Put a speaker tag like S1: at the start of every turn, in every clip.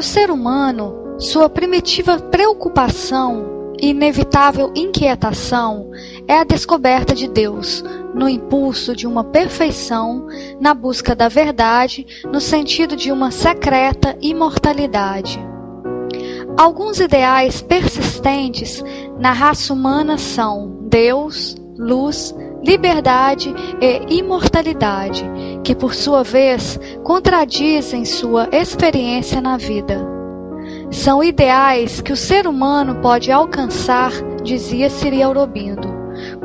S1: Para o ser humano, sua primitiva preocupação e inevitável inquietação é a descoberta de Deus, no impulso de uma perfeição, na busca da verdade, no sentido de uma secreta imortalidade. Alguns ideais persistentes na raça humana são Deus, luz, liberdade e imortalidade, que por sua vez contradizem sua experiência na vida. São ideais que o ser humano pode alcançar, dizia Siri Aurobindo,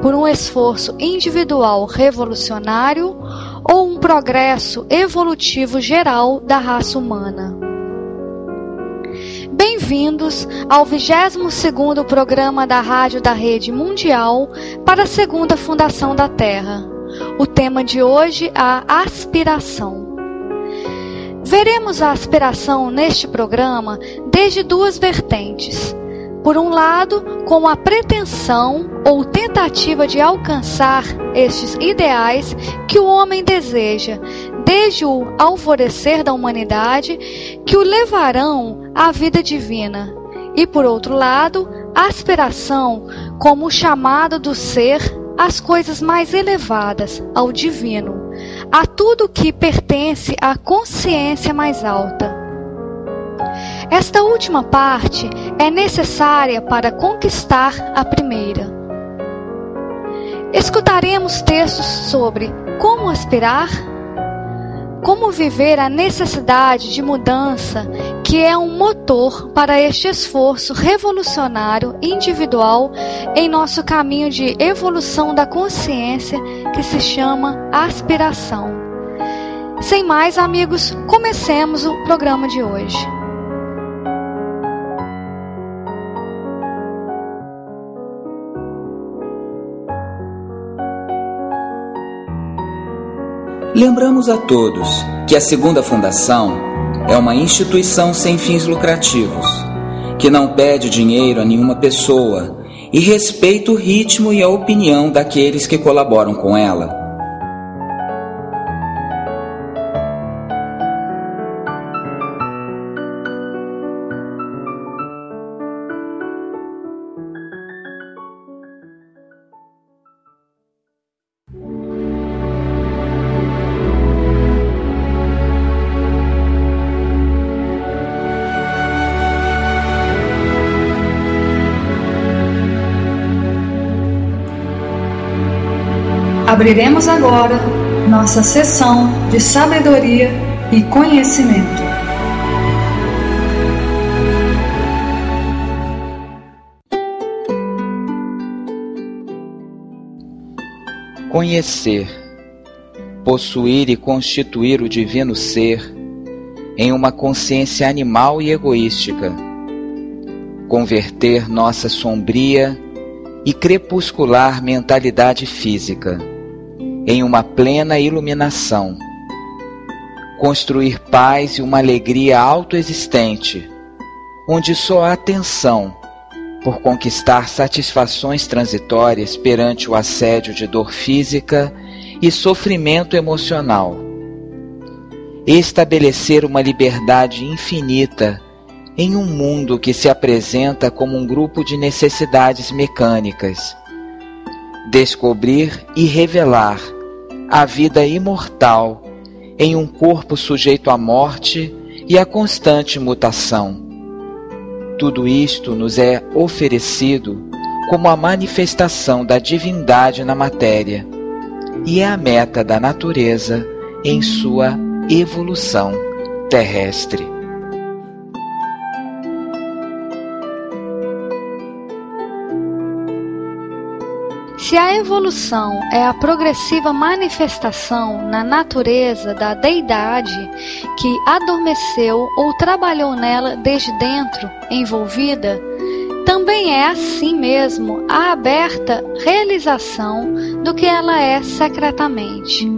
S1: por um esforço individual revolucionário ou um progresso evolutivo geral da raça humana. Bem-vindos ao 22º programa da Rádio da Rede Mundial para a Segunda Fundação da Terra. O tema de hoje é a aspiração. Veremos a aspiração neste programa desde duas vertentes. Por um lado, com a pretensão ou tentativa de alcançar estes ideais que o homem deseja, desde o alvorecer da humanidade, que o levarão à vida divina. E por outro lado, aspiração como o chamado do ser às coisas mais elevadas, ao divino, a tudo que pertence à consciência mais alta. Esta última parte é necessária para conquistar a primeira. Escutaremos textos sobre como aspirar como viver a necessidade de mudança que é um motor para este esforço revolucionário individual em nosso caminho de evolução da consciência que se chama aspiração. Sem mais, amigos, comecemos o programa de hoje.
S2: Lembramos a todos que a Segunda Fundação é uma instituição sem fins lucrativos, que não pede dinheiro a nenhuma pessoa e respeita o ritmo e a opinião daqueles que colaboram com ela.
S3: Abriremos agora nossa sessão de sabedoria e conhecimento.
S2: Conhecer, possuir e constituir o divino ser em uma consciência animal e egoística, converter nossa sombria e crepuscular mentalidade física em uma plena iluminação, construir paz e uma alegria autoexistente, onde só há tensão por conquistar satisfações transitórias perante o assédio de dor física e sofrimento emocional. Estabelecer uma liberdade infinita em um mundo que se apresenta como um grupo de necessidades mecânicas. Descobrir e revelar a vida imortal em um corpo sujeito à morte e à constante mutação. Tudo isto nos é oferecido como a manifestação da divindade na matéria e é a meta da natureza em sua evolução terrestre.
S1: Se a evolução é a progressiva manifestação na natureza da deidade que adormeceu ou trabalhou nela desde dentro, envolvida, também é assim mesmo a aberta realização do que ela é secretamente.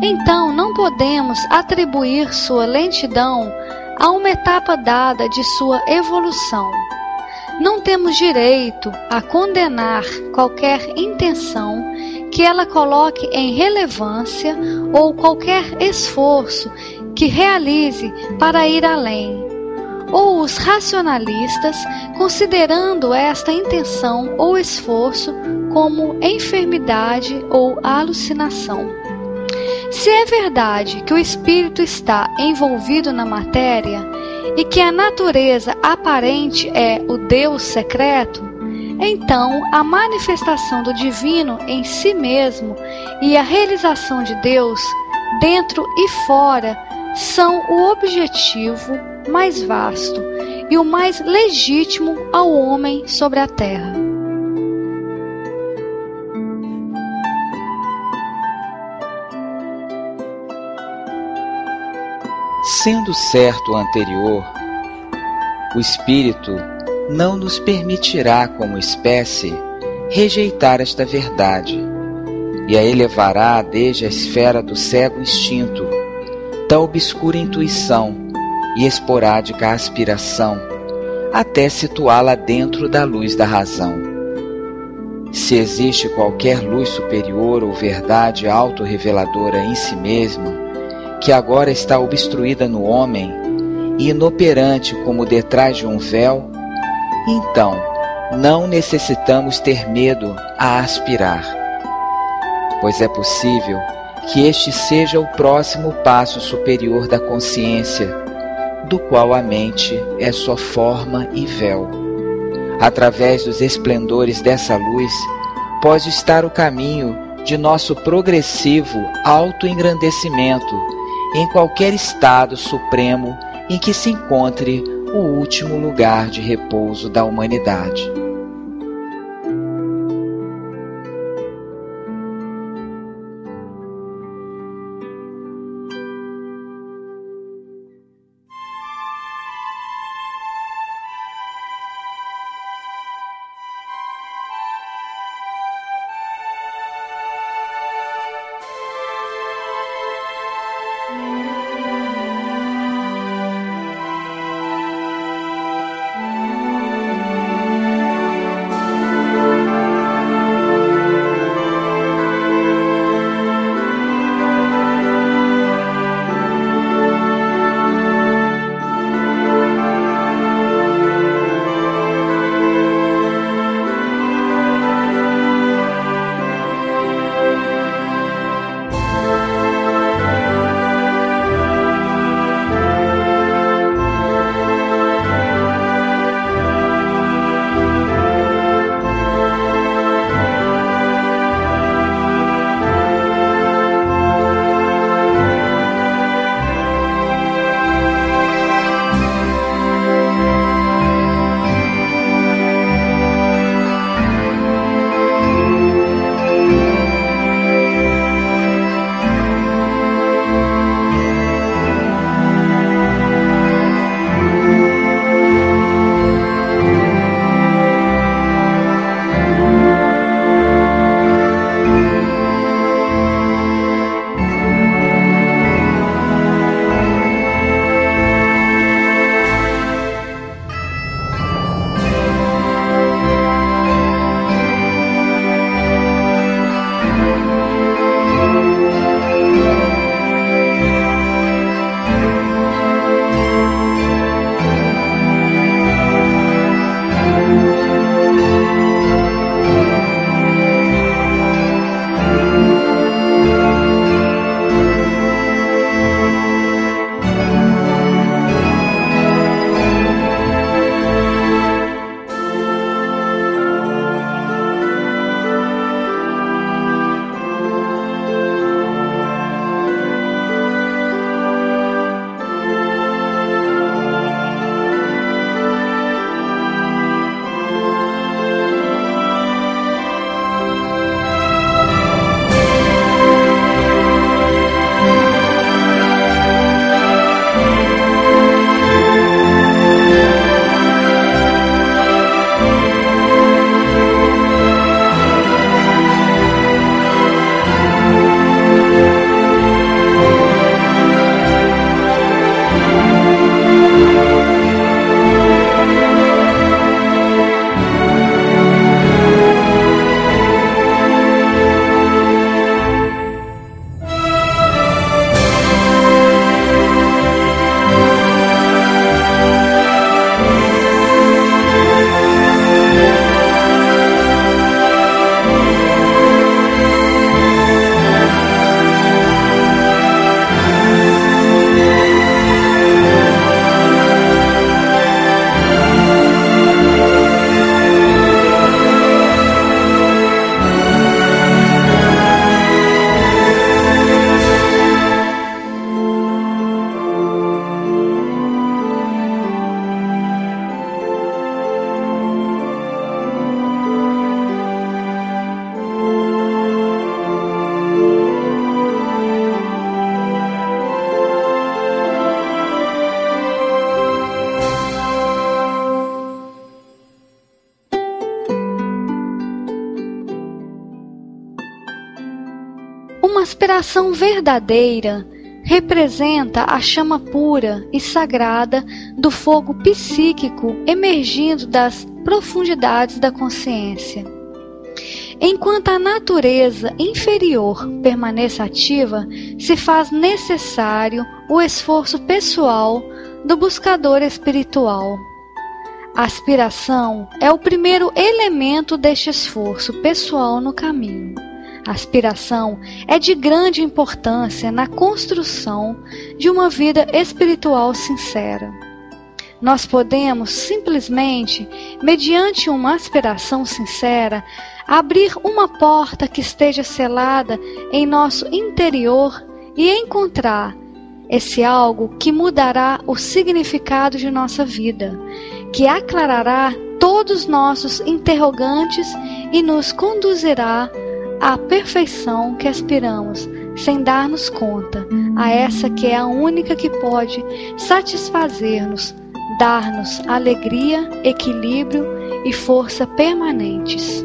S1: Então não podemos atribuir sua lentidão a uma etapa dada de sua evolução não temos direito a condenar qualquer intenção que ela coloque em relevância ou qualquer esforço que realize para ir além. Ou os racionalistas, considerando esta intenção ou esforço como enfermidade ou alucinação. Se é verdade que o espírito está envolvido na matéria, e que a natureza aparente é o Deus secreto, então a manifestação do divino em si mesmo e a realização de Deus dentro e fora são o objetivo mais vasto e o mais legítimo ao homem sobre a terra.
S2: Sendo certo o anterior, o espírito não nos permitirá, como espécie, rejeitar esta verdade e a elevará desde a esfera do cego instinto, da obscura intuição e esporádica aspiração, até situá-la dentro da luz da razão. Se existe qualquer luz superior ou verdade autorreveladora em si mesma, que agora está obstruída no homem e inoperante como detrás de um véu, então não necessitamos ter medo a aspirar, pois é possível que este seja o próximo passo superior da consciência, do qual a mente é só forma e véu. Através dos esplendores dessa luz, pode estar o caminho de nosso progressivo autoengrandecimento em qualquer estado supremo em que se encontre o último lugar de repouso da humanidade.
S1: Aspiração verdadeira representa a chama pura e sagrada do fogo psíquico emergindo das profundidades da consciência. Enquanto a natureza inferior permaneça ativa, se faz necessário o esforço pessoal do buscador espiritual. A aspiração é o primeiro elemento deste esforço pessoal no caminho. Aspiração é de grande importância na construção de uma vida espiritual sincera. Nós podemos simplesmente, mediante uma aspiração sincera, abrir uma porta que esteja selada em nosso interior e encontrar esse algo que mudará o significado de nossa vida, que aclarará todos nossos interrogantes e nos conduzirá à perfeição que aspiramos, sem dar-nos conta, a essa que é a única que pode satisfazer-nos, dar-nos alegria, equilíbrio e força permanentes.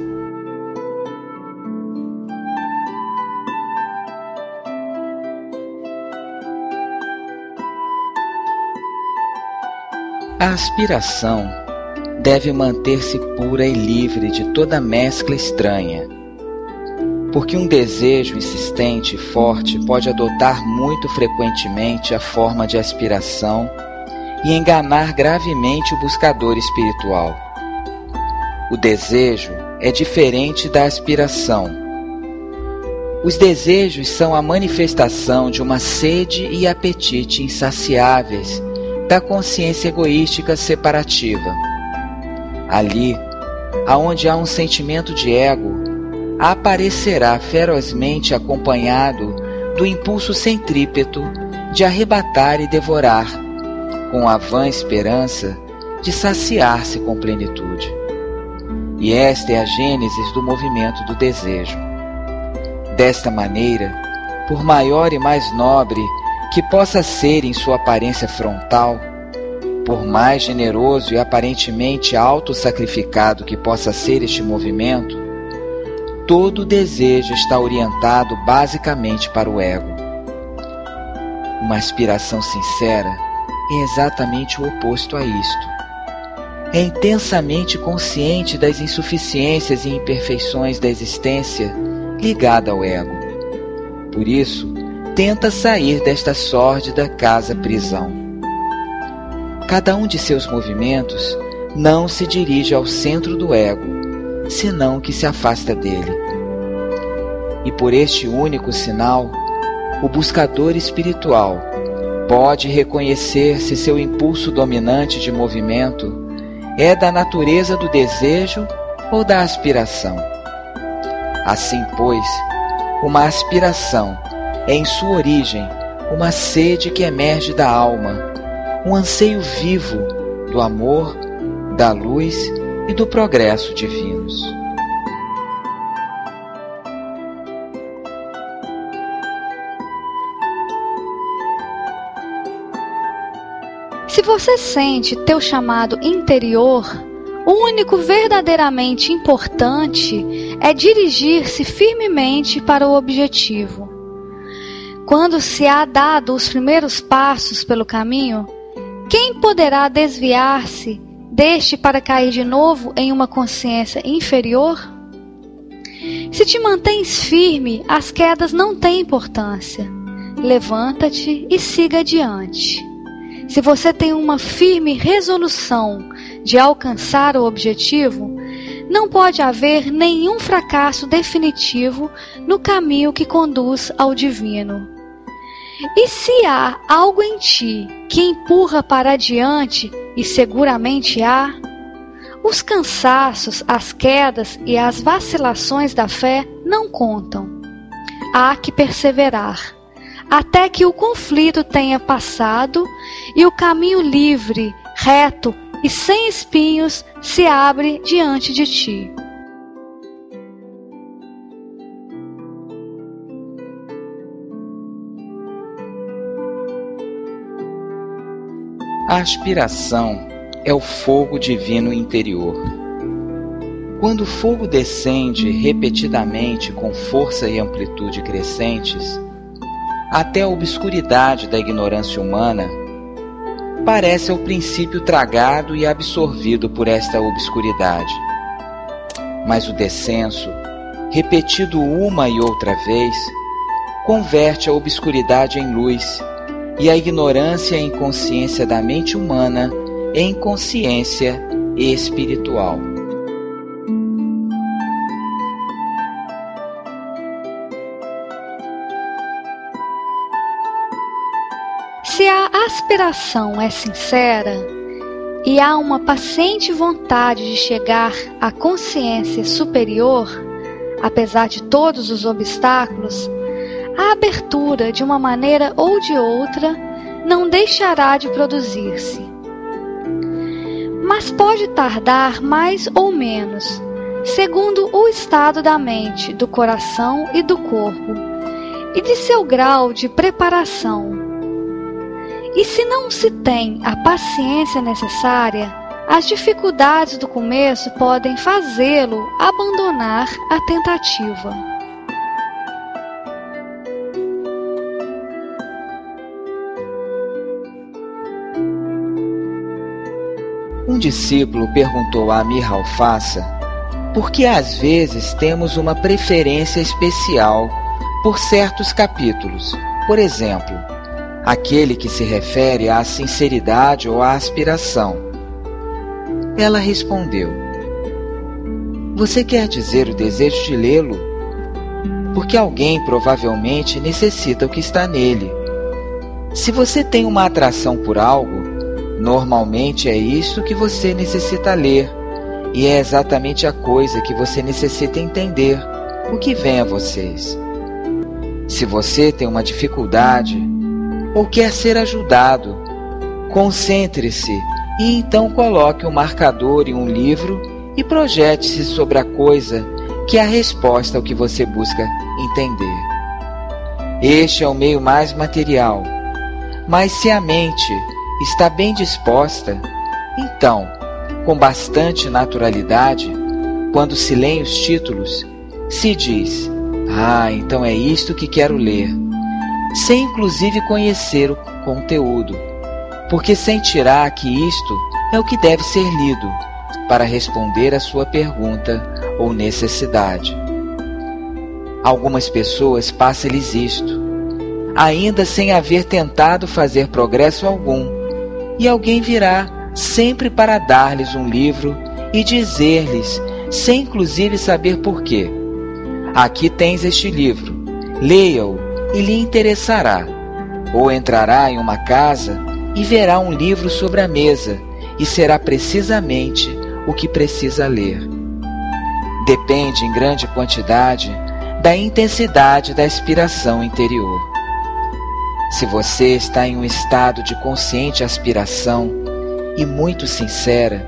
S2: A aspiração deve manter-se pura e livre de toda mescla estranha, porque um desejo insistente e forte pode adotar muito frequentemente a forma de aspiração e enganar gravemente o buscador espiritual. O desejo é diferente da aspiração. Os desejos são a manifestação de uma sede e apetite insaciáveis da consciência egoística separativa. Ali, aonde há um sentimento de ego, aparecerá ferozmente acompanhado do impulso centrípeto de arrebatar e devorar, com a vã esperança de saciar-se com plenitude. E esta é a gênese do movimento do desejo. Desta maneira, por maior e mais nobre que possa ser em sua aparência frontal, por mais generoso e aparentemente auto-sacrificado que possa ser este movimento, todo desejo está orientado basicamente para o ego. Uma aspiração sincera é exatamente o oposto a isto. É intensamente consciente das insuficiências e imperfeições da existência ligada ao ego. Por isso, tenta sair desta sórdida casa-prisão. Cada um de seus movimentos não se dirige ao centro do ego, senão que se afasta dele. E por este único sinal, o buscador espiritual pode reconhecer se seu impulso dominante de movimento é da natureza do desejo ou da aspiração. Assim, pois, uma aspiração é em sua origem uma sede que emerge da alma, um anseio vivo do amor, da luz e do progresso divinos.
S1: Se você sente teu chamado interior, o único verdadeiramente importante é dirigir-se firmemente para o objetivo. Quando se há dado os primeiros passos pelo caminho, quem poderá desviar-se deste para cair de novo em uma consciência inferior? Se te mantens firme, as quedas não têm importância. Levanta-te e siga adiante. Se você tem uma firme resolução de alcançar o objetivo, não pode haver nenhum fracasso definitivo no caminho que conduz ao divino. E se há algo em ti que empurra para adiante, e seguramente há, os cansaços, as quedas e as vacilações da fé não contam. Há que perseverar, até que o conflito tenha passado e o caminho livre, reto e sem espinhos se abre diante de ti.
S2: A aspiração é o fogo divino interior. Quando o fogo descende repetidamente com força e amplitude crescentes, até a obscuridade da ignorância humana, parece ao princípio tragado e absorvido por esta obscuridade. Mas o descenso, repetido uma e outra vez, converte a obscuridade em luz e a ignorância e inconsciência da mente humana em consciência espiritual.
S1: Se a aspiração é sincera e há uma paciente vontade de chegar à consciência superior, apesar de todos os obstáculos, a abertura, de uma maneira ou de outra, não deixará de produzir-se. Mas pode tardar mais ou menos, segundo o estado da mente, do coração e do corpo, e de seu grau de preparação. E se não se tem a paciência necessária, as dificuldades do começo podem fazê-lo abandonar a tentativa.
S2: Um discípulo perguntou a Amir Alfaça por que às vezes temos uma preferência especial por certos capítulos. Por exemplo, aquele que se refere à sinceridade ou à aspiração. Ela respondeu: Você quer dizer o desejo de lê-lo? Porque alguém provavelmente necessita o que está nele. Se você tem uma atração por algo, Normalmente é isso que você necessita ler, e é exatamente a coisa que você necessita entender, o que vem a vocês. Se você tem uma dificuldade ou quer ser ajudado, concentre-se e então coloque um marcador em um livro e projete-se sobre a coisa que é a resposta ao que você busca entender. Este é o meio mais material, mas se a mente está bem disposta, então, com bastante naturalidade, quando se leem os títulos, se diz: Ah, então é isto que quero ler, sem inclusive conhecer o conteúdo, porque sentirá que isto é o que deve ser lido para responder à sua pergunta ou necessidade. Algumas pessoas passa-lhes isto, ainda sem haver tentado fazer progresso algum e alguém virá sempre para dar-lhes um livro e dizer-lhes, sem inclusive saber porquê: Aqui tens este livro, leia-o e lhe interessará. Ou entrará em uma casa e verá um livro sobre a mesa e será precisamente o que precisa ler. Depende em grande quantidade da intensidade da inspiração interior. Se você está em um estado de consciente aspiração e muito sincera,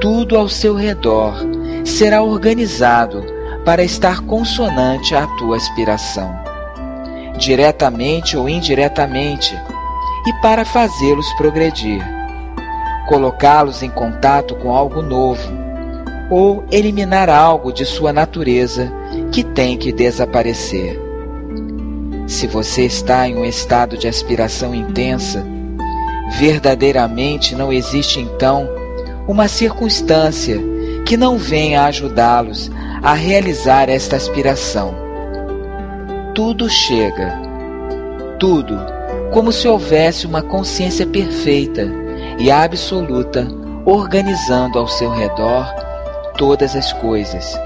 S2: tudo ao seu redor será organizado para estar consonante à tua aspiração, diretamente ou indiretamente, e para fazê-los progredir, colocá-los em contato com algo novo ou eliminar algo de sua natureza que tem que desaparecer. Se você está em um estado de aspiração intensa, verdadeiramente não existe então uma circunstância que não venha ajudá-los a realizar esta aspiração. Tudo chega, tudo, como se houvesse uma consciência perfeita e absoluta organizando ao seu redor todas as coisas.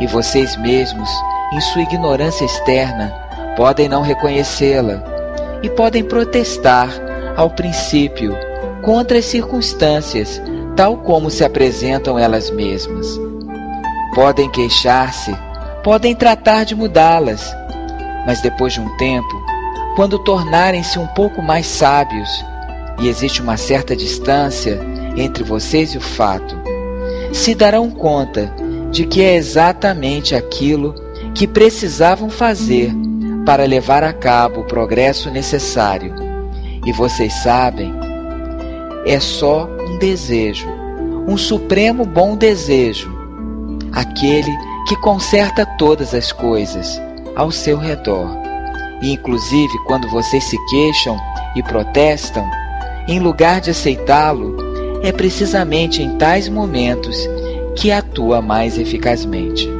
S2: E vocês mesmos, em sua ignorância externa, podem não reconhecê-la e podem protestar, ao princípio, contra as circunstâncias, tal como se apresentam elas mesmas. Podem queixar-se, podem tratar de mudá-las, mas depois de um tempo, quando tornarem-se um pouco mais sábios, e existe uma certa distância entre vocês e o fato, se darão conta de que é exatamente aquilo que precisavam fazer para levar a cabo o progresso necessário. E vocês sabem, é só um desejo, um supremo bom desejo, aquele que conserta todas as coisas ao seu redor E inclusive quando vocês se queixam e protestam, em lugar de aceitá-lo, é precisamente em tais momentos que atua mais eficazmente.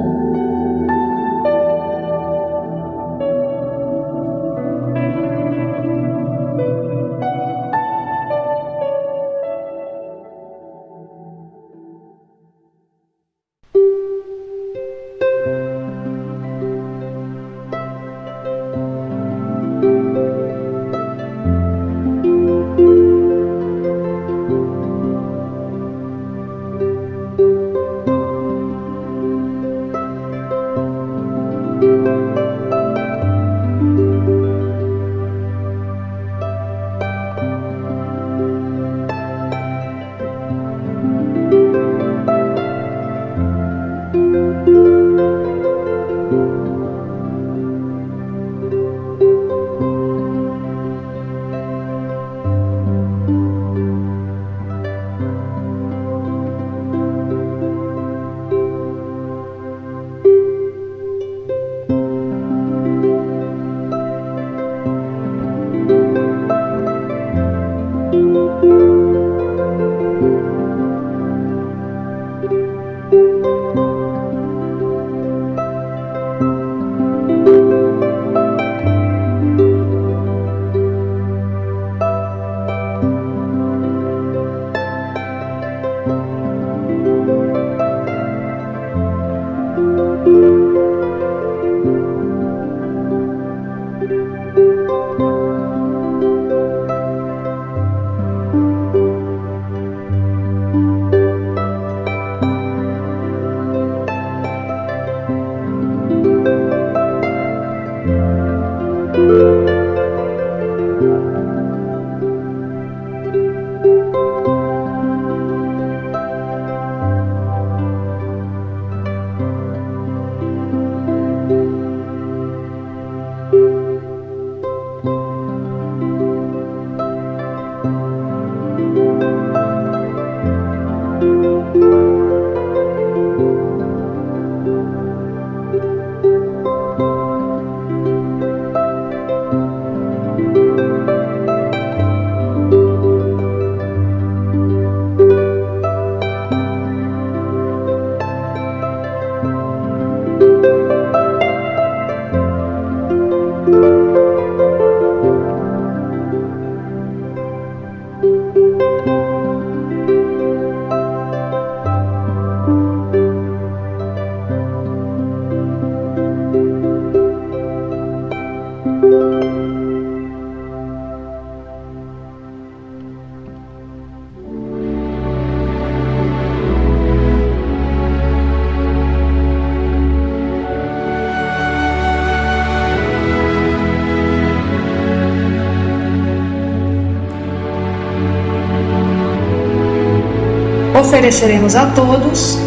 S3: ofereceremos a todos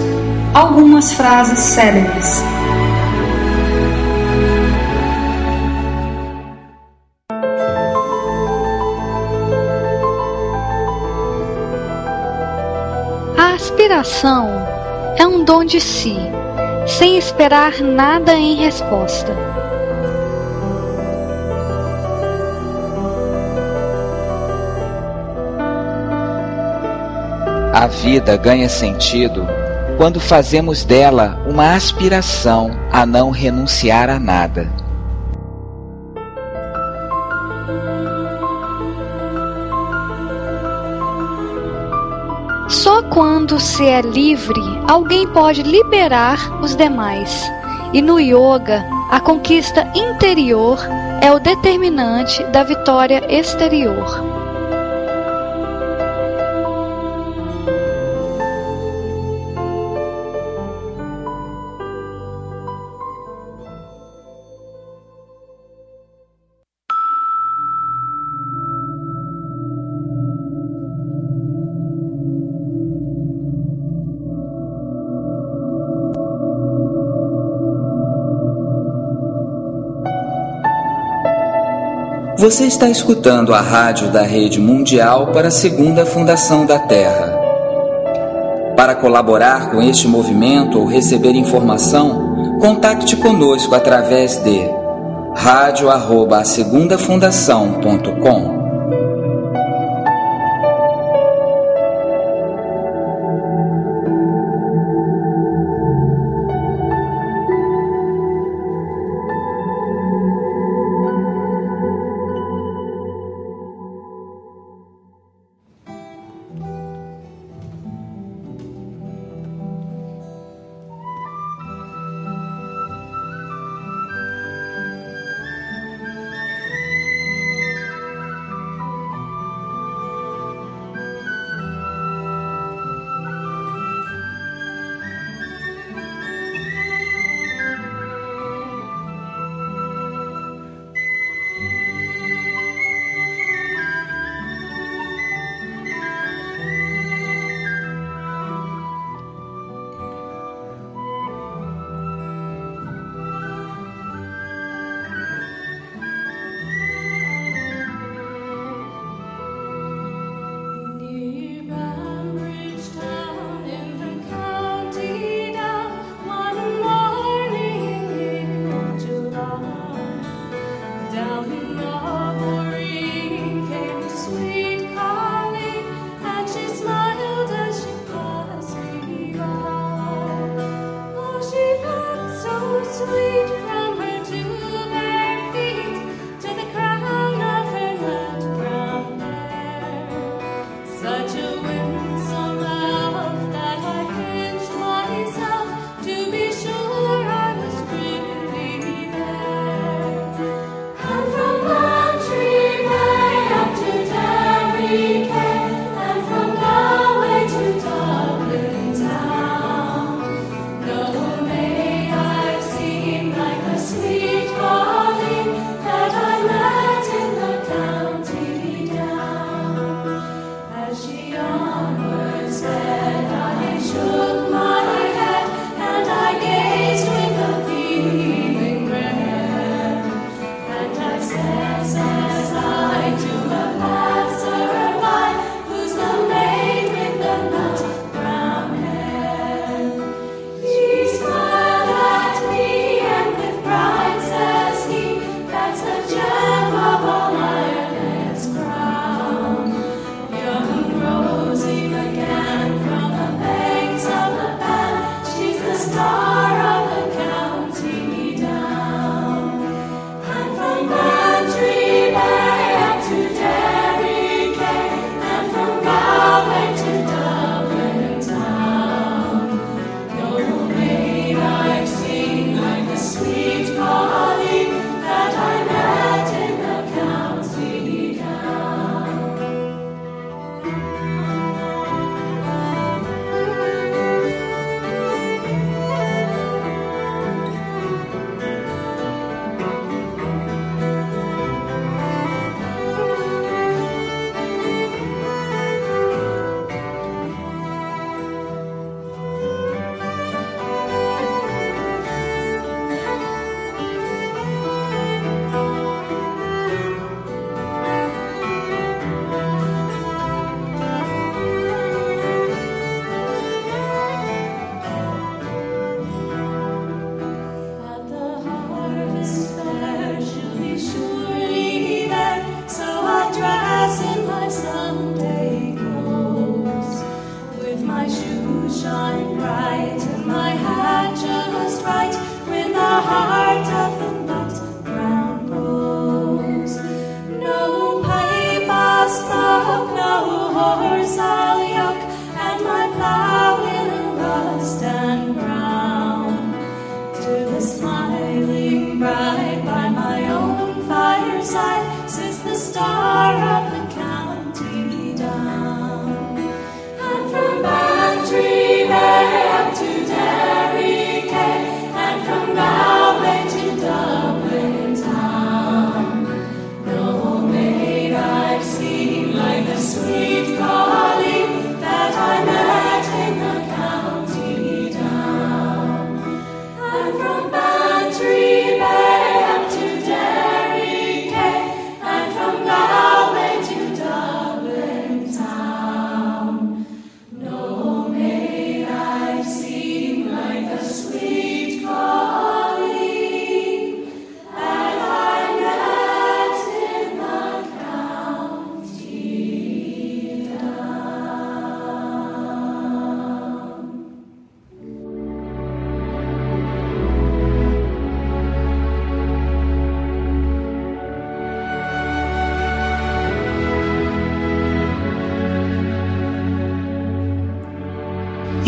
S3: algumas frases célebres.
S1: A aspiração é um dom de si, sem esperar nada em resposta.
S2: A vida ganha sentido quando fazemos dela uma aspiração a não renunciar a nada.
S1: Só quando se é livre, alguém pode liberar os demais. E no yoga, a conquista interior é o determinante da vitória exterior.
S2: Você está escutando a rádio da Rede Mundial para a Segunda Fundação da Terra. Para colaborar com este movimento ou receber informação, contacte conosco através de radio@asegundafundação.com.
S4: Amen.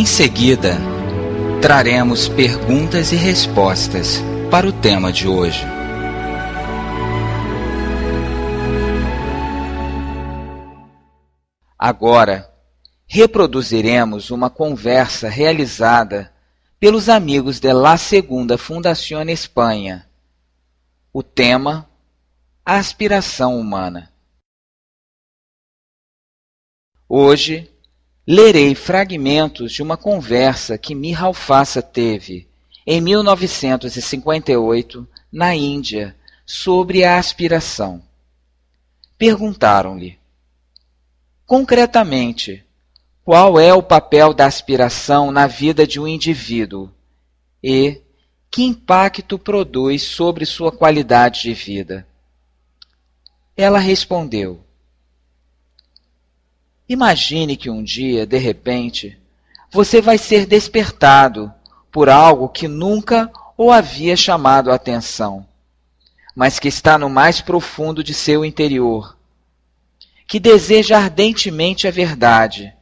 S2: Em seguida, traremos perguntas e respostas para o tema de hoje. Agora, reproduziremos uma conversa realizada pelos amigos de La Segunda Fundación Espanha. O tema: a aspiração humana. Hoje, lerei fragmentos de uma conversa que Mihal Fassa teve em 1958 na Índia sobre a aspiração. Perguntaram-lhe: Concretamente, qual é o papel da aspiração na vida de um indivíduo e que impacto produz sobre sua qualidade de vida? Ela respondeu: Imagine que um dia, de repente, você vai ser despertado por algo que nunca o havia chamado a atenção, mas que está no mais profundo de seu interior que deseja ardentemente a verdade,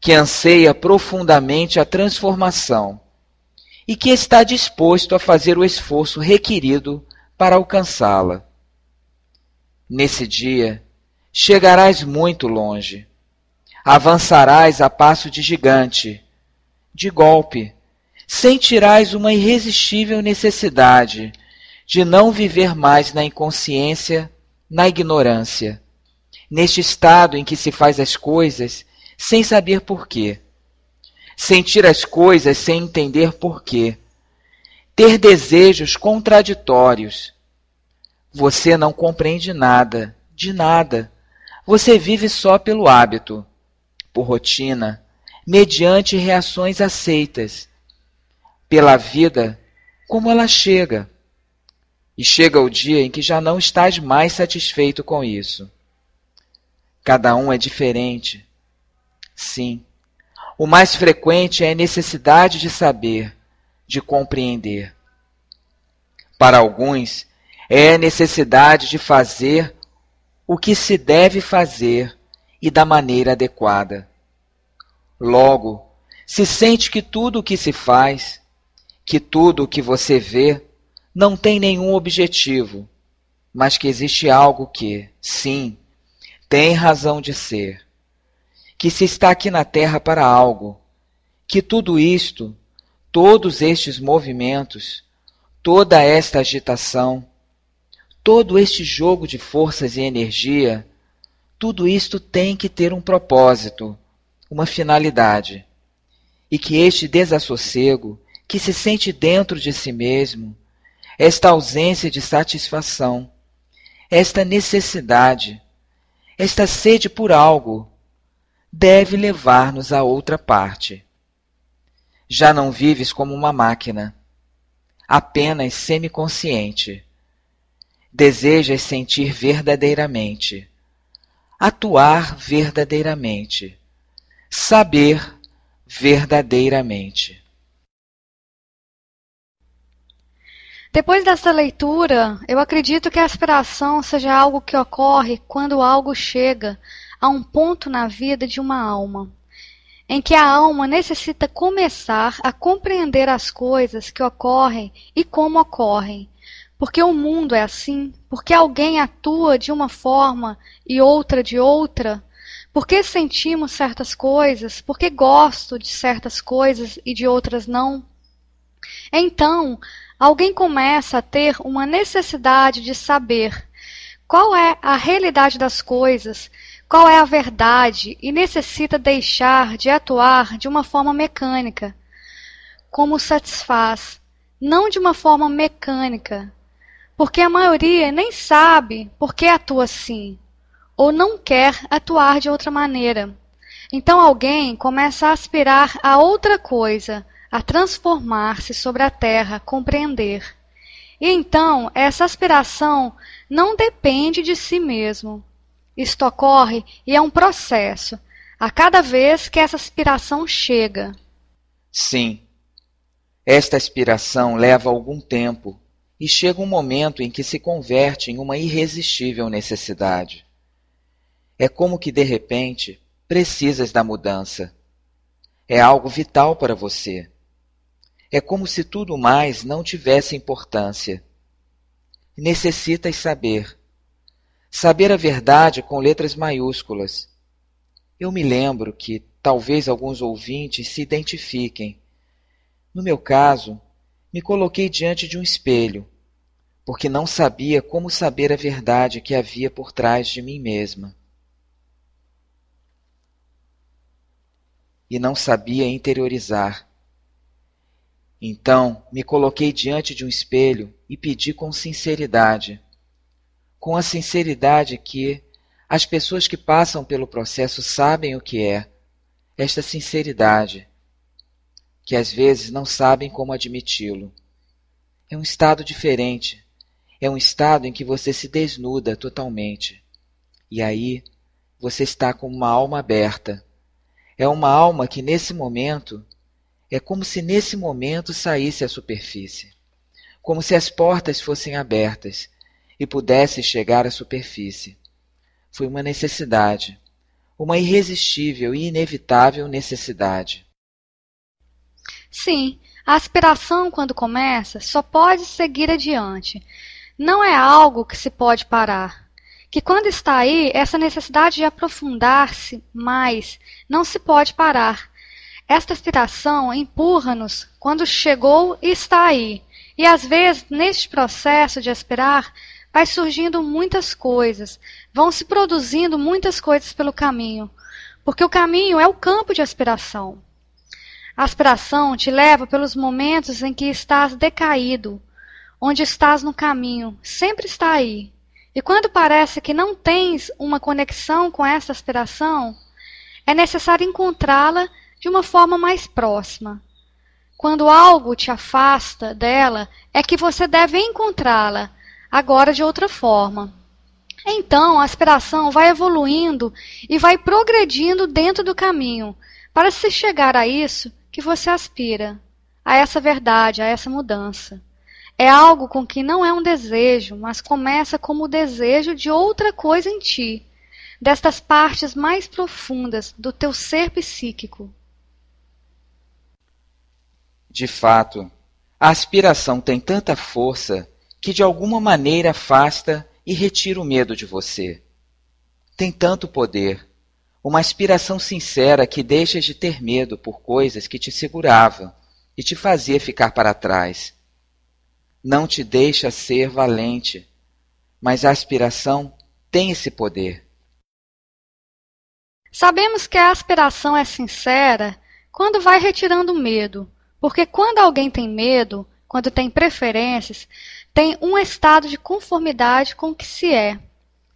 S2: que anseia profundamente a transformação e que está disposto a fazer o esforço requerido para alcançá-la. Nesse dia, chegarás muito longe. Avançarás a passo de gigante. De golpe, sentirás uma irresistível necessidade de não viver mais na inconsciência, na ignorância neste estado em que se faz as coisas sem saber porquê, sentir as coisas sem entender porquê, ter desejos contraditórios. Você não compreende nada, de nada. Você vive só pelo hábito, por rotina, mediante reações aceitas, pela vida como ela chega. E chega o dia em que já não estás mais satisfeito com isso. Cada um é diferente. Sim. O mais frequente é a necessidade de saber, de compreender. Para alguns, é a necessidade de fazer o que se deve fazer e da maneira adequada. Logo, se sente que tudo o que se faz, que tudo o que você vê, não tem nenhum objetivo, mas que existe algo que, sim, tem razão de ser, que se está aqui na Terra para algo, que tudo isto, todos estes movimentos, toda esta agitação, todo este jogo de forças e energia, tudo isto tem que ter um propósito, uma finalidade, e que este desassossego, que se sente dentro de si mesmo, esta ausência de satisfação, esta necessidade, esta sede por algo deve levar-nos a outra parte. Já não vives como uma máquina, apenas semiconsciente. Desejas sentir verdadeiramente, atuar verdadeiramente, saber verdadeiramente.
S1: Depois desta leitura, eu acredito que a aspiração seja algo que ocorre quando algo chega a um ponto na vida de uma alma, em que a alma necessita começar a compreender as coisas que ocorrem e como ocorrem. Porque o mundo é assim, porque alguém atua de uma forma e outra de outra, porque sentimos certas coisas, porque gosto de certas coisas e de outras não. Então, alguém começa a ter uma necessidade de saber qual é a realidade das coisas, qual é a verdade e necessita deixar de atuar de uma forma mecânica, como satisfaz, não de uma forma mecânica, porque a maioria nem sabe por que atua assim, ou não quer atuar de outra maneira. Então alguém começa a aspirar a outra coisa, a transformar-se sobre a terra, compreender. E então, essa aspiração não depende de si mesmo. Isto ocorre e é um processo, a cada vez que essa aspiração chega.
S2: Sim. Esta aspiração leva algum tempo e chega um momento em que se converte em uma irresistível necessidade. É como que de repente precisas da mudança É algo vital para você. É como se tudo mais não tivesse importância. Necessitas saber. Saber a verdade com letras maiúsculas. Eu me lembro que talvez alguns ouvintes se identifiquem. No meu caso, me coloquei diante de um espelho, porque não sabia como saber a verdade que havia por trás de mim mesma. E não sabia interiorizar. Então me coloquei diante de um espelho e pedi com sinceridade, com a sinceridade que as pessoas que passam pelo processo sabem o que é, esta sinceridade, que às vezes não sabem como admiti-lo. É um estado diferente, é um estado em que você se desnuda totalmente. E aí você está com uma alma aberta. É uma alma que nesse momento é como se nesse momento saísse à superfície, como se as portas fossem abertas e pudesse chegar à superfície. Foi uma necessidade, uma irresistível e inevitável necessidade.
S1: Sim, a aspiração, quando começa, só pode seguir adiante. Não é algo que se pode parar. Que quando está aí, essa necessidade de aprofundar-se mais não se pode parar. Esta aspiração empurra-nos quando chegou e está aí. E às vezes, neste processo de aspirar, vai surgindo muitas coisas, vão se produzindo muitas coisas pelo caminho, porque o caminho é o campo de aspiração. A aspiração te leva pelos momentos em que estás decaído, onde estás no caminho, sempre está aí. E quando parece que não tens uma conexão com essa aspiração, é necessário encontrá-la de uma forma mais próxima. Quando algo te afasta dela, é que você deve encontrá-la, agora de outra forma. Então, a aspiração vai evoluindo e vai progredindo dentro do caminho, para se chegar a isso que você aspira, a essa verdade, a essa mudança. É algo com que não é um desejo, mas começa como o desejo de outra coisa em ti, destas partes mais profundas do teu ser psíquico.
S2: De fato, a aspiração tem tanta força que de alguma maneira afasta e retira o medo de você. Tem tanto poder, uma aspiração sincera que deixas de ter medo por coisas que te seguravam e te fazia ficar para trás. Não te deixa ser valente, mas a aspiração tem esse poder.
S1: Sabemos que a aspiração é sincera quando vai retirando o medo, porque quando alguém tem medo, quando tem preferências, tem um estado de conformidade com o que se é.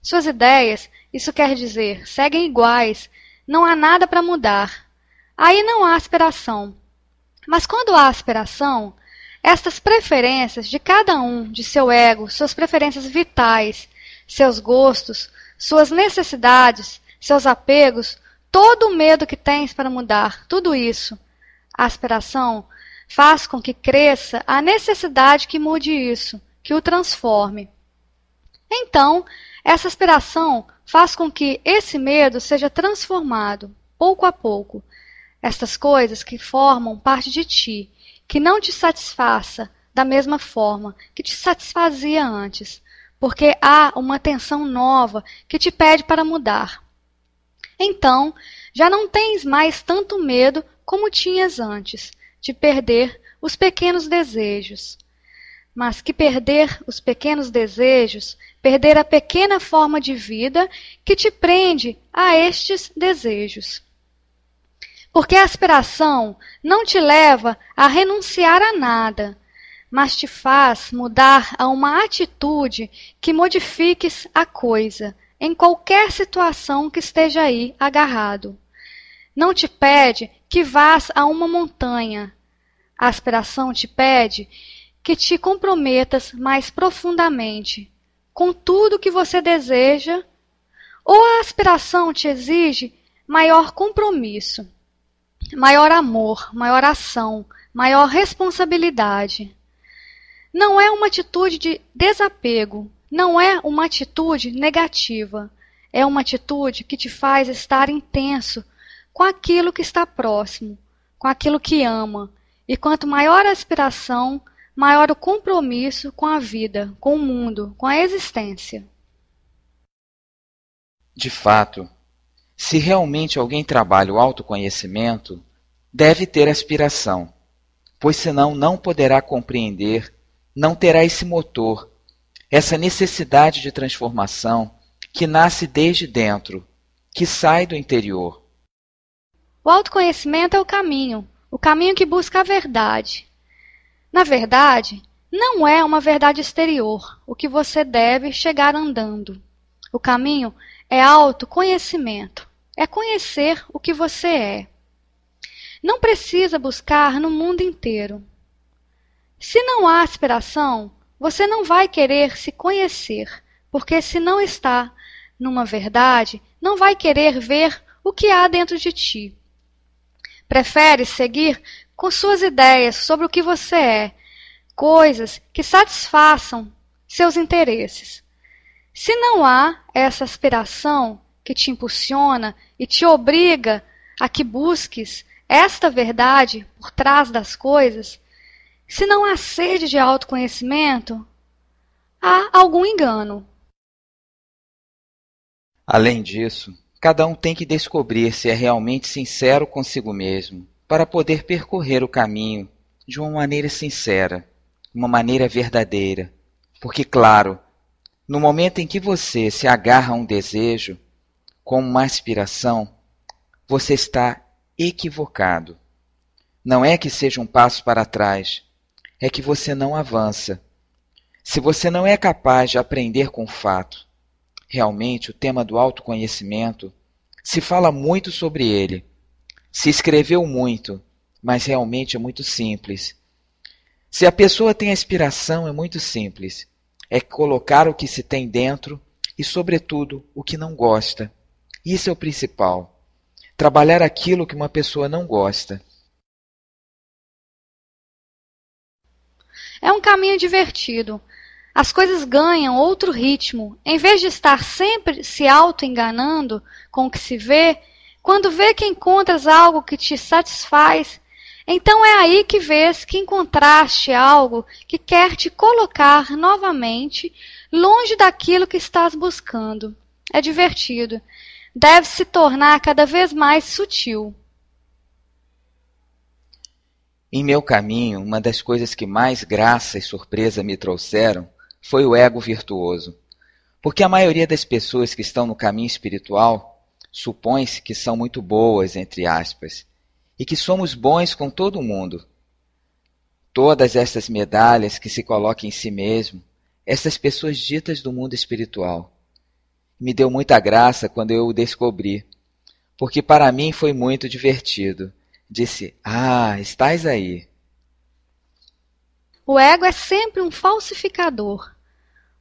S1: Suas ideias, isso quer dizer, seguem iguais, não há nada para mudar. Aí não há aspiração. Mas quando há aspiração, estas preferências de cada um, de seu ego, suas preferências vitais, seus gostos, suas necessidades, seus apegos, todo o medo que tens para mudar, tudo isso, a aspiração faz com que cresça a necessidade que mude isso, que o transforme. Então, essa aspiração faz com que esse medo seja transformado, pouco a pouco. Estas coisas que formam parte de ti, que não te satisfaça da mesma forma que te satisfazia antes, porque há uma tensão nova que te pede para mudar. Então, já não tens mais tanto medo como tinhas antes, de perder os pequenos desejos. Mas que perder os pequenos desejos, perder a pequena forma de vida que te prende a estes desejos. Porque a aspiração não te leva a renunciar a nada, mas te faz mudar a uma atitude que modifiques a coisa, em qualquer situação que esteja aí agarrado. Não te pede que vás a uma montanha. A aspiração te pede que te comprometas mais profundamente com tudo que você deseja, ou a aspiração te exige maior compromisso, maior amor, maior ação, maior responsabilidade. Não é uma atitude de desapego, não é uma atitude negativa, é uma atitude que te faz estar intenso com aquilo que está próximo, com aquilo que ama, e quanto maior a aspiração, maior o compromisso com a vida, com o mundo, com a existência.
S2: De fato, se realmente alguém trabalha o autoconhecimento, deve ter aspiração, pois senão não poderá compreender, não terá esse motor, essa necessidade de transformação que nasce desde dentro, que sai do interior.
S1: O autoconhecimento é o caminho, o caminho que busca a verdade. Na verdade, não é uma verdade exterior, o que você deve chegar andando. O caminho é autoconhecimento, é conhecer o que você é. Não precisa buscar no mundo inteiro. Se não há aspiração, você não vai querer se conhecer, porque se não está numa verdade, não vai querer ver o que há dentro de ti. Prefere seguir com suas ideias sobre o que você é, coisas que satisfaçam seus interesses. Se não há essa aspiração que te impulsiona e te obriga a que busques esta verdade por trás das coisas, se não há sede de autoconhecimento, há algum engano.
S2: Além disso, cada um tem que descobrir se é realmente sincero consigo mesmo, para poder percorrer o caminho de uma maneira sincera, uma maneira verdadeira. Porque, claro, no momento em que você se agarra a um desejo, como uma aspiração, você está equivocado. Não é que seja um passo para trás, é que você não avança. Se você não é capaz de aprender com o fato, realmente o tema do autoconhecimento se fala muito sobre ele, se escreveu muito, mas realmente é muito simples. Se a pessoa tem aspiração, é muito simples. É colocar o que se tem dentro e, sobretudo, o que não gosta. Isso é o principal. Trabalhar aquilo que uma pessoa não gosta.
S1: É um caminho divertido. As coisas ganham outro ritmo. Em vez de estar sempre se auto-enganando com o que se vê, quando vê que encontras algo que te satisfaz, então é aí que vês que encontraste algo que quer te colocar novamente longe daquilo que estás buscando. É divertido. Deve se tornar cada vez mais sutil.
S2: Em meu caminho, uma das coisas que mais graça e surpresa me trouxeram foi o ego virtuoso. Porque a maioria das pessoas que estão no caminho espiritual supõe-se que são muito boas, entre aspas, e que somos bons com todo mundo. Todas essas medalhas que se colocam em si mesmo, essas pessoas ditas do mundo espiritual. Me deu muita graça quando eu o descobri, porque para mim foi muito divertido Disse: Ah, estás aí.
S1: O ego é sempre um falsificador.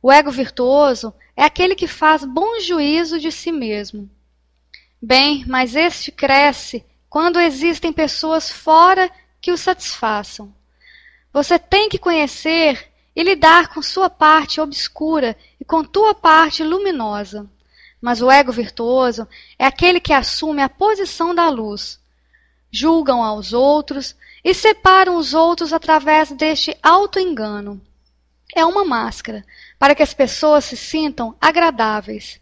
S1: O ego virtuoso é aquele que faz bom juízo de si mesmo. Bem, mas este cresce quando existem pessoas fora que o satisfaçam. Você tem que conhecer e lidar com sua parte obscura e com tua parte luminosa. Mas o ego virtuoso é aquele que assume a posição da luz, julgam aos outros e separam os outros através deste auto-engano. É uma máscara para que as pessoas se sintam agradáveis.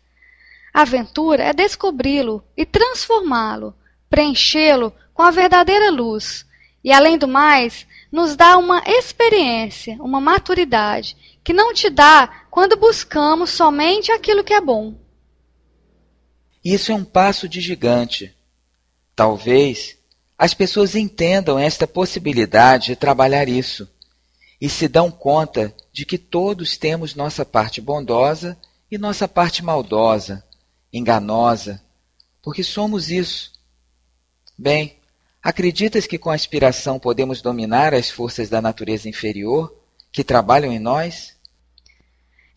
S1: A aventura é descobri-lo e transformá-lo, preenchê-lo com a verdadeira luz e, além do mais, nos dá uma experiência, uma maturidade que não te dá quando buscamos somente aquilo que é bom.
S2: Isso é um passo de gigante. Talvez as pessoas entendam esta possibilidade de trabalhar isso e se dão conta de que todos temos nossa parte bondosa e nossa parte maldosa, enganosa, porque somos isso. Bem, acreditas que com a aspiração podemos dominar as forças da natureza inferior que trabalham em nós?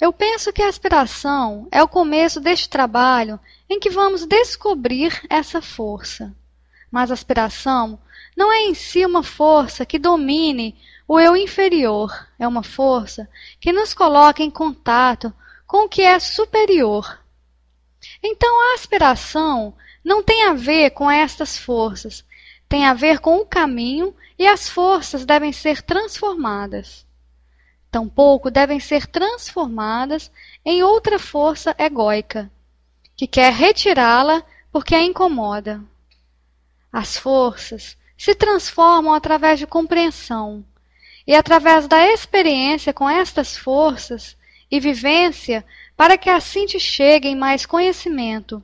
S1: Eu penso que a aspiração é o começo deste trabalho em que vamos descobrir essa força. Mas a aspiração não é em si uma força que domine o eu inferior, é uma força que nos coloca em contato com o que é superior. Então a aspiração não tem a ver com estas forças, tem a ver com o caminho e as forças devem ser transformadas. Tampouco devem ser transformadas em outra força egóica, que quer retirá-la porque a incomoda. As forças se transformam através de compreensão, e através da experiência com estas forças e vivência para que assim te cheguem mais conhecimento.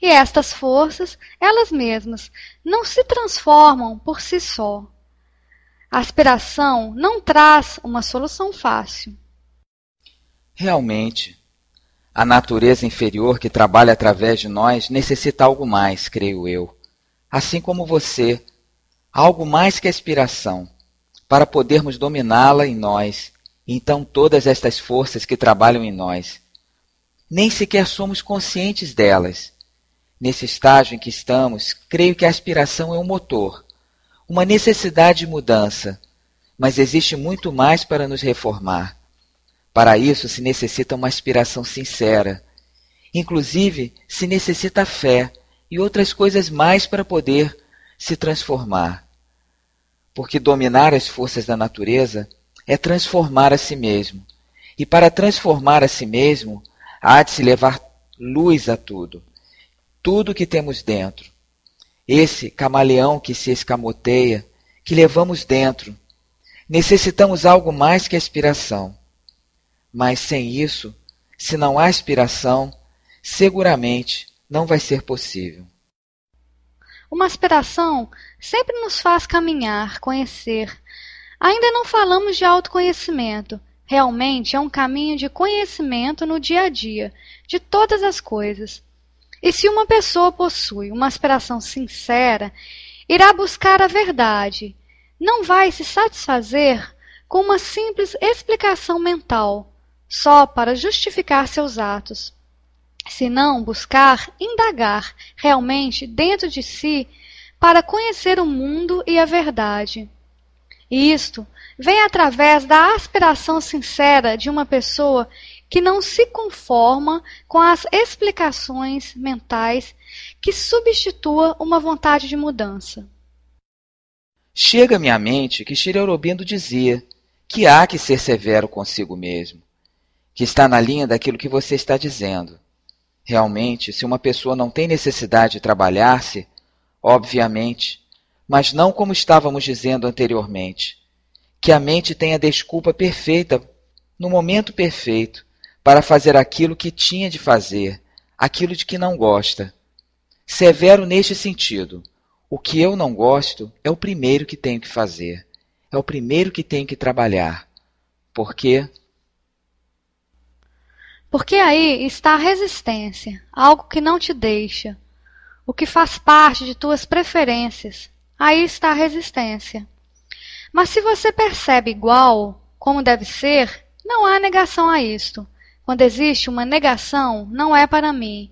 S1: E estas forças, elas mesmas, não se transformam por si só. A aspiração não traz uma solução fácil.
S2: Realmente, a natureza inferior que trabalha através de nós necessita algo mais, creio eu. Assim como você, algo mais que aspiração, para podermos dominá-la em nós então todas estas forças que trabalham em nós. Nem sequer somos conscientes delas. Nesse estágio em que estamos, creio que a aspiração é um motor, uma necessidade de mudança, mas existe muito mais para nos reformar. Para isso se necessita uma aspiração sincera. Inclusive, se necessita fé e outras coisas mais para poder se transformar. Porque dominar as forças da natureza é transformar a si mesmo. E para transformar a si mesmo, há de se levar luz a tudo, tudo que temos dentro. Esse camaleão que se escamoteia, que levamos dentro. Necessitamos algo mais que aspiração. Mas sem isso, se não há aspiração, seguramente não vai ser possível.
S1: Uma aspiração sempre nos faz caminhar, conhecer, Ainda não falamos de autoconhecimento. Realmente é um caminho de conhecimento no dia a dia, de todas as coisas. E se uma pessoa possui uma aspiração sincera, irá buscar a verdade. Não vai se satisfazer com uma simples explicação mental, só para justificar seus atos. Se não buscar indagar realmente dentro de si para conhecer o mundo e a verdade. E isto vem através da aspiração sincera de uma pessoa que não se conforma com as explicações mentais que substitua uma vontade de mudança.
S2: Chega-me à mente que Shri Aurobindo dizia que há que ser severo consigo mesmo, que está na linha daquilo que você está dizendo. Realmente, se uma pessoa não tem necessidade de trabalhar-se, obviamente, mas não como estávamos dizendo anteriormente. Que a mente tenha desculpa perfeita, no momento perfeito, para fazer aquilo que tinha de fazer, aquilo de que não gosta. Severo neste sentido. O que eu não gosto é o primeiro que tenho que fazer. É o primeiro que tenho que trabalhar. Por quê?
S1: Porque aí está a resistência, algo que não te deixa, o que faz parte de tuas preferências, Aí está a resistência. Mas se você percebe igual, como deve ser, não há negação a isto. Quando existe uma negação, não é para mim.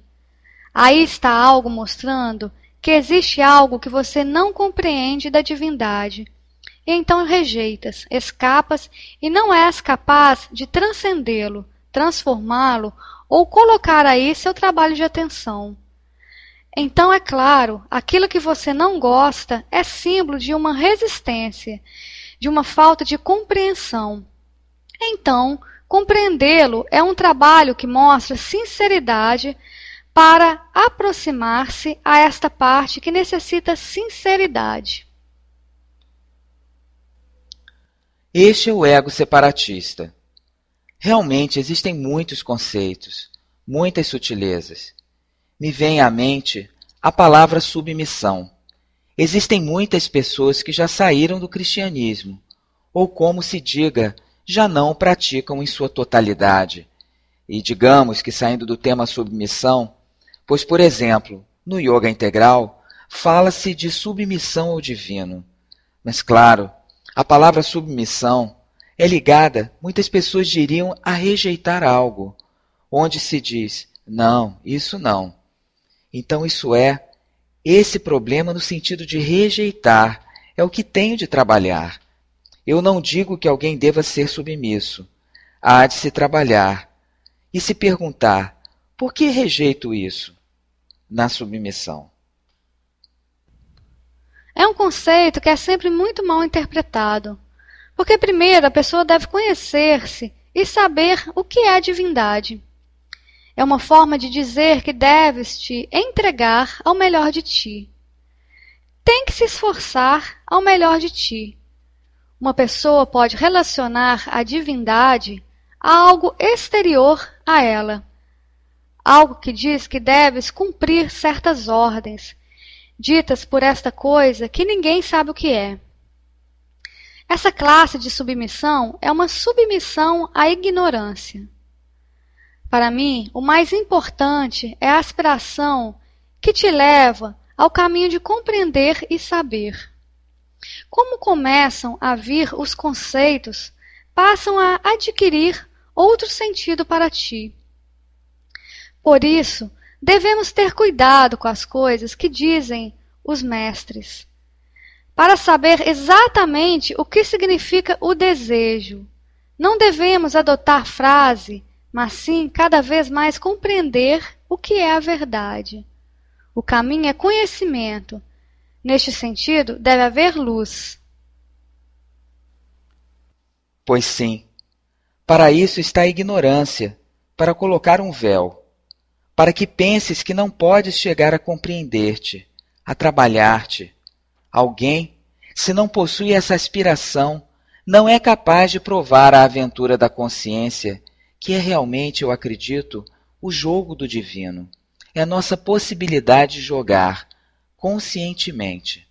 S1: Aí está algo mostrando que existe algo que você não compreende da divindade. E então rejeitas, escapas e não és capaz de transcendê-lo, transformá-lo ou colocar aí seu trabalho de atenção. Então, é claro, aquilo que você não gosta é símbolo de uma resistência, de uma falta de compreensão. Então, compreendê-lo é um trabalho que mostra sinceridade para aproximar-se a esta parte que necessita sinceridade.
S2: Este é o ego separatista. Realmente existem muitos conceitos, muitas sutilezas me vem à mente a palavra submissão. Existem muitas pessoas que já saíram do cristianismo, ou como se diga, já não o praticam em sua totalidade. E digamos que saindo do tema submissão, pois, por exemplo, no yoga integral, fala-se de submissão ao divino. Mas, claro, a palavra submissão é ligada, muitas pessoas diriam, a rejeitar algo, onde se diz: não, isso não. Então, isso é esse problema no sentido de rejeitar, é o que tenho de trabalhar. Eu não digo que alguém deva ser submisso. Há de se trabalhar e se perguntar: por que rejeito isso? Na submissão.
S1: é um conceito que é sempre muito mal interpretado. Porque, primeiro, a pessoa deve conhecer-se e saber o que é a divindade. É uma forma de dizer que deves te entregar ao melhor de ti. Tem que se esforçar ao melhor de ti. Uma pessoa pode relacionar a divindade a algo exterior a ela. Algo que diz que deves cumprir certas ordens, ditas por esta coisa que ninguém sabe o que é. Essa classe de submissão é uma submissão à ignorância. Para mim, o mais importante é a aspiração que te leva ao caminho de compreender e saber. Como começam a vir os conceitos, passam a adquirir outro sentido para ti. Por isso, devemos ter cuidado com as coisas que dizem os mestres, para saber exatamente o que significa o desejo. Não devemos adotar frase, mas sim cada vez mais compreender o que é a verdade. O caminho é conhecimento. Neste sentido, deve haver luz.
S2: Pois sim. Para isso está a ignorância, para colocar um véu, para que penses que não podes chegar a compreender-te, a trabalhar-te. Alguém, se não possui essa aspiração, não é capaz de provar a aventura da consciência, que é realmente, eu acredito, o jogo do divino. É a nossa possibilidade de jogar conscientemente.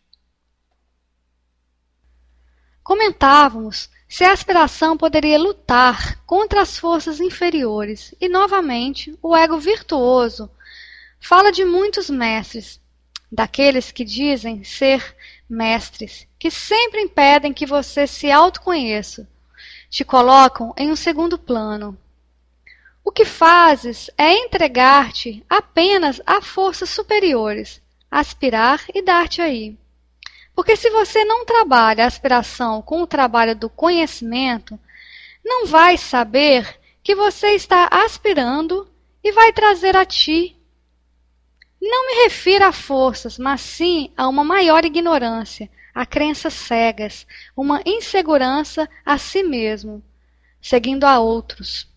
S1: Comentávamos se a aspiração poderia lutar contra as forças inferiores, e novamente o ego virtuoso fala de muitos mestres, daqueles que dizem ser mestres, que sempre impedem que você se autoconheça, te colocam em um segundo plano. O que fazes é entregar-te apenas a forças superiores, aspirar e dar-te aí. Porque se você não trabalha a aspiração com o trabalho do conhecimento, não vai saber que você está aspirando e vai trazer a ti não me refiro a forças, mas sim a uma maior ignorância, a crenças cegas, uma insegurança a si mesmo, seguindo a outros.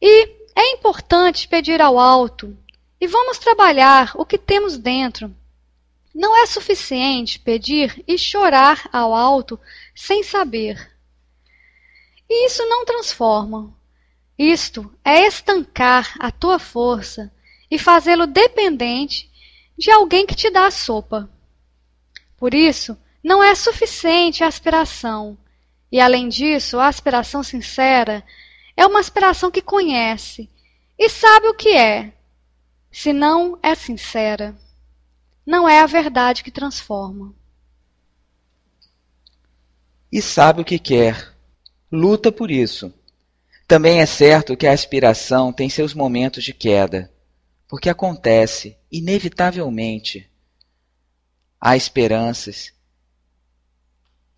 S1: E é importante pedir ao alto, e vamos trabalhar o que temos dentro. Não é suficiente pedir e chorar ao alto sem saber. E isso não transforma. Isto é estancar a tua força e fazê-lo dependente de alguém que te dá a sopa. Por isso, não é suficiente a aspiração. E além disso, a aspiração sincera é uma aspiração que conhece e sabe o que é, se não é sincera. Não é a verdade que transforma.
S2: E sabe o que quer. Luta por isso. Também é certo que a aspiração tem seus momentos de queda porque acontece, inevitavelmente, há esperanças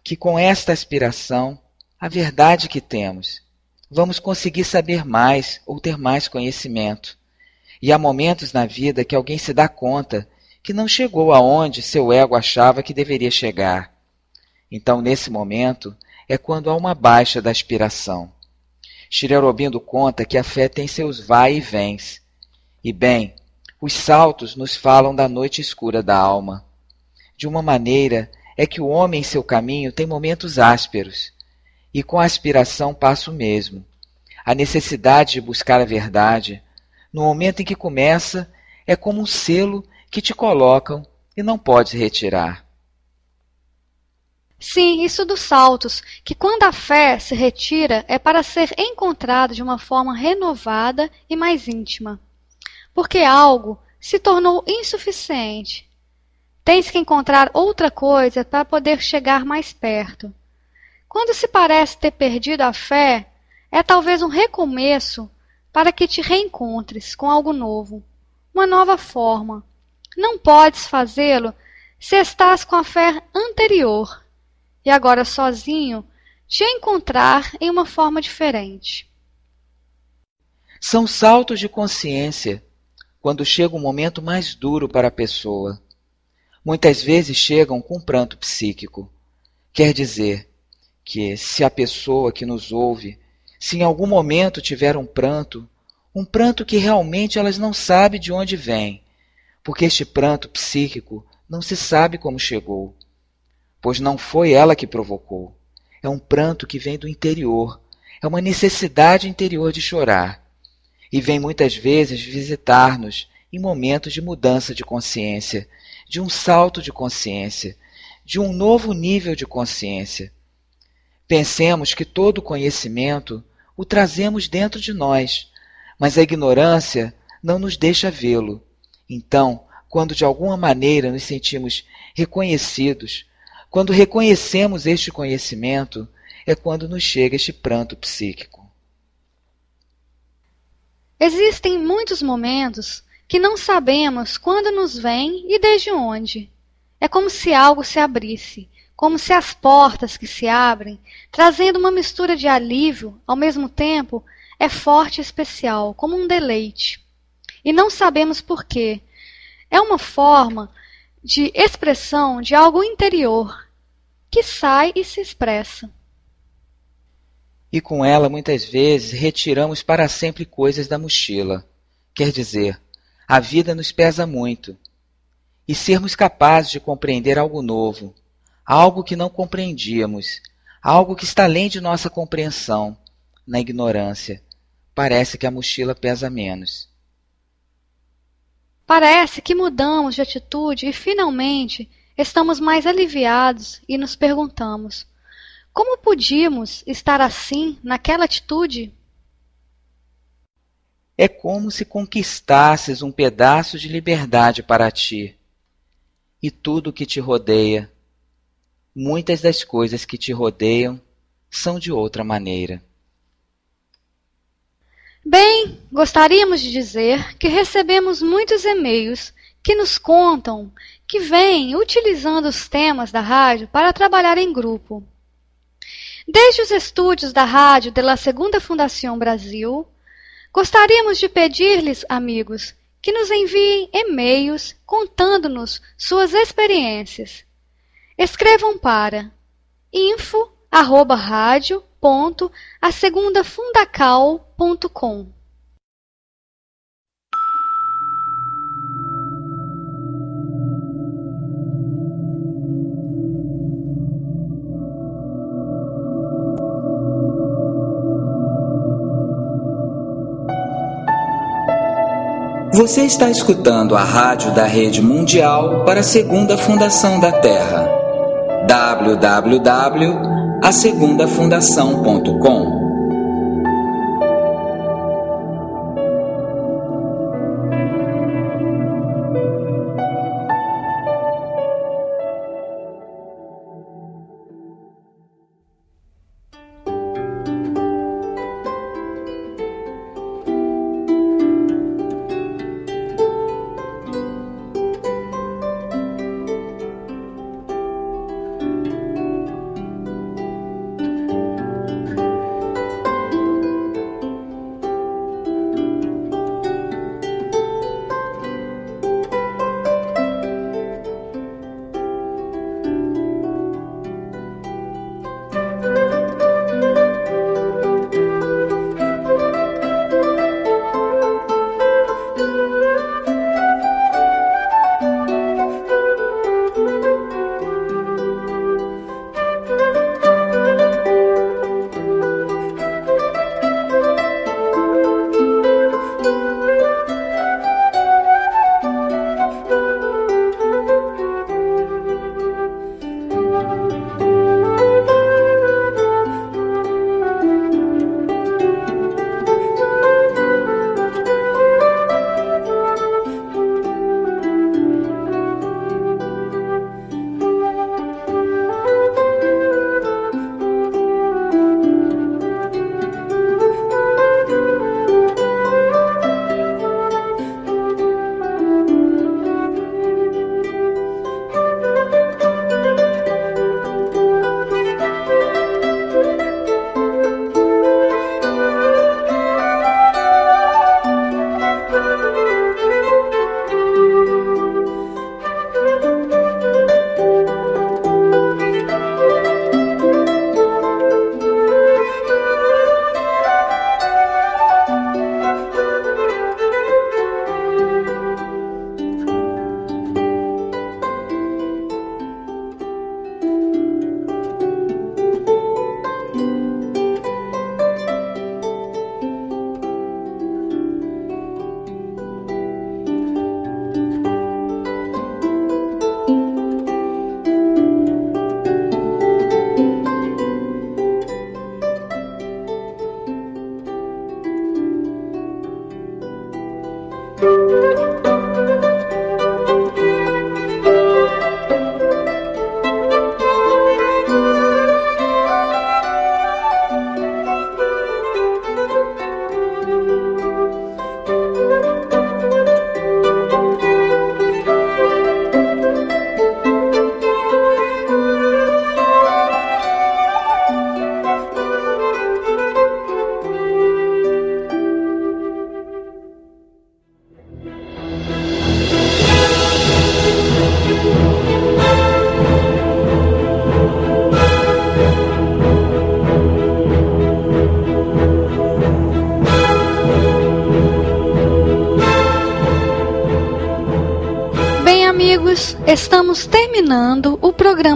S2: que com esta aspiração, a verdade que temos, vamos conseguir saber mais ou ter mais conhecimento. E há momentos na vida que alguém se dá conta que não chegou aonde seu ego achava que deveria chegar. Então, nesse momento, é quando há uma baixa da aspiração. Shri Aurobindo conta que a fé tem seus vai e vens, e bem, os saltos nos falam da noite escura da alma. De uma maneira é que o homem em seu caminho tem momentos ásperos, e com a aspiração passa o mesmo. A necessidade de buscar a verdade, no momento em que começa, é como um selo que te colocam e não podes retirar.
S1: Sim, isso dos saltos, que quando a fé se retira é para ser encontrado de uma forma renovada e mais íntima porque algo se tornou insuficiente. Tens que encontrar outra coisa para poder chegar mais perto. Quando se parece ter perdido a fé, é talvez um recomeço para que te reencontres com algo novo, uma nova forma. Não podes fazê-lo se estás com a fé anterior e agora sozinho te encontrar em uma forma diferente.
S2: São saltos de consciência quando chega um momento mais duro para a pessoa. muitas vezes chegam com pranto psíquico. Quer dizer que, se a pessoa que nos ouve, se em algum momento tiver um pranto, um pranto que realmente elas não sabem de onde vem, porque este pranto psíquico não se sabe como chegou, pois não foi ela que provocou. É um pranto que vem do interior, é uma necessidade interior de chorar. E vem muitas vezes visitar-nos em momentos de mudança de consciência, de um salto de consciência, de um novo nível de consciência. Pensemos que todo conhecimento o trazemos dentro de nós, mas a ignorância não nos deixa vê-lo. Então, quando de alguma maneira nos sentimos reconhecidos, quando reconhecemos este conhecimento, é quando nos chega este pranto psíquico.
S1: Existem muitos momentos que não sabemos quando nos vem e desde onde. É como se algo se abrisse, como se as portas que se abrem, trazendo uma mistura de alívio, ao mesmo tempo, é forte e especial, como um deleite. E não sabemos por quê. É uma forma de expressão de algo interior, que sai e se expressa.
S2: E com ela, muitas vezes, retiramos para sempre coisas da mochila. Quer dizer, a vida nos pesa muito. E sermos capazes de compreender algo novo, algo que não compreendíamos, algo que está além de nossa compreensão, na ignorância, parece que a mochila pesa menos.
S1: Parece que mudamos de atitude e finalmente estamos mais aliviados e nos perguntamos: como podíamos estar assim naquela atitude?
S2: É como se conquistasses um pedaço de liberdade para ti. E tudo que te rodeia, muitas das coisas que te rodeiam, são de outra maneira.
S1: Bem, gostaríamos de dizer que recebemos muitos e-mails que nos contam que vêm utilizando os temas da rádio para trabalhar em grupo. Desde os estúdios da rádio de La Segunda Fundação Brasil, Gostaríamos de pedir-lhes, amigos, que nos enviem e-mails contando-nos suas experiências. Escrevam para info@radio.asegundafundacal.com.
S2: Você está escutando a rádio da Rede Mundial para a Segunda Fundação da Terra. www.asegundafundação.com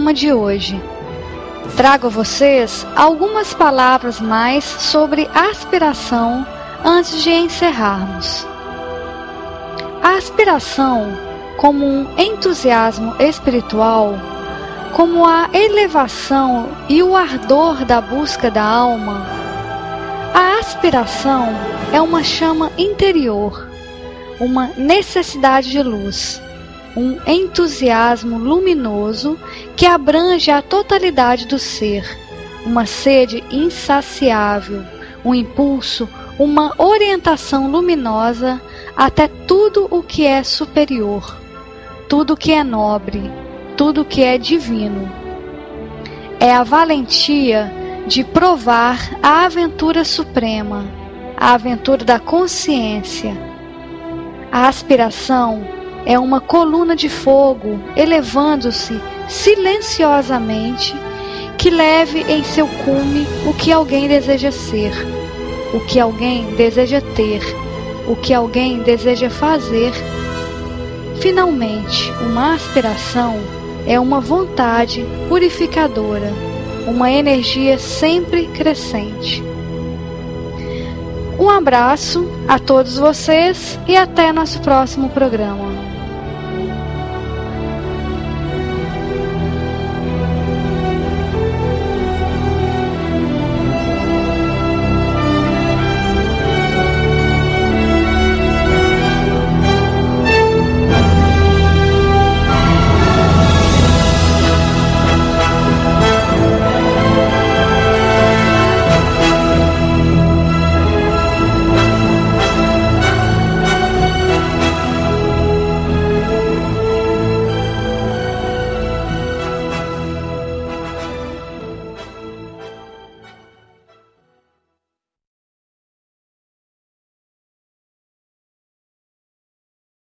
S1: programa de hoje. Trago a vocês algumas palavras mais sobre aspiração antes de encerrarmos. A aspiração, como um entusiasmo espiritual, como a elevação e o ardor da busca da alma, a aspiração é uma chama interior, uma necessidade de luz, um entusiasmo luminoso que abrange a totalidade do ser, uma sede insaciável, um impulso, uma orientação luminosa até tudo o que é superior, tudo o que é nobre, tudo o que é divino. É a valentia de provar a aventura suprema, a aventura da consciência. A aspiração é uma coluna de fogo elevando-se silenciosamente que leve em seu cume o que alguém deseja ser, o que alguém deseja ter, o que alguém deseja fazer. Finalmente, uma aspiração é uma vontade purificadora, uma energia sempre crescente. Um abraço a todos vocês e até nosso próximo programa.